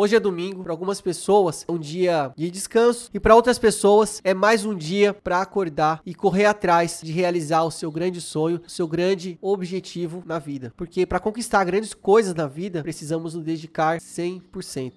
Hoje é domingo, para algumas pessoas é um dia de descanso e para outras pessoas é mais um dia para acordar e correr atrás de realizar o seu grande sonho, o seu grande objetivo na vida. Porque para conquistar grandes coisas na vida, precisamos nos dedicar 100%.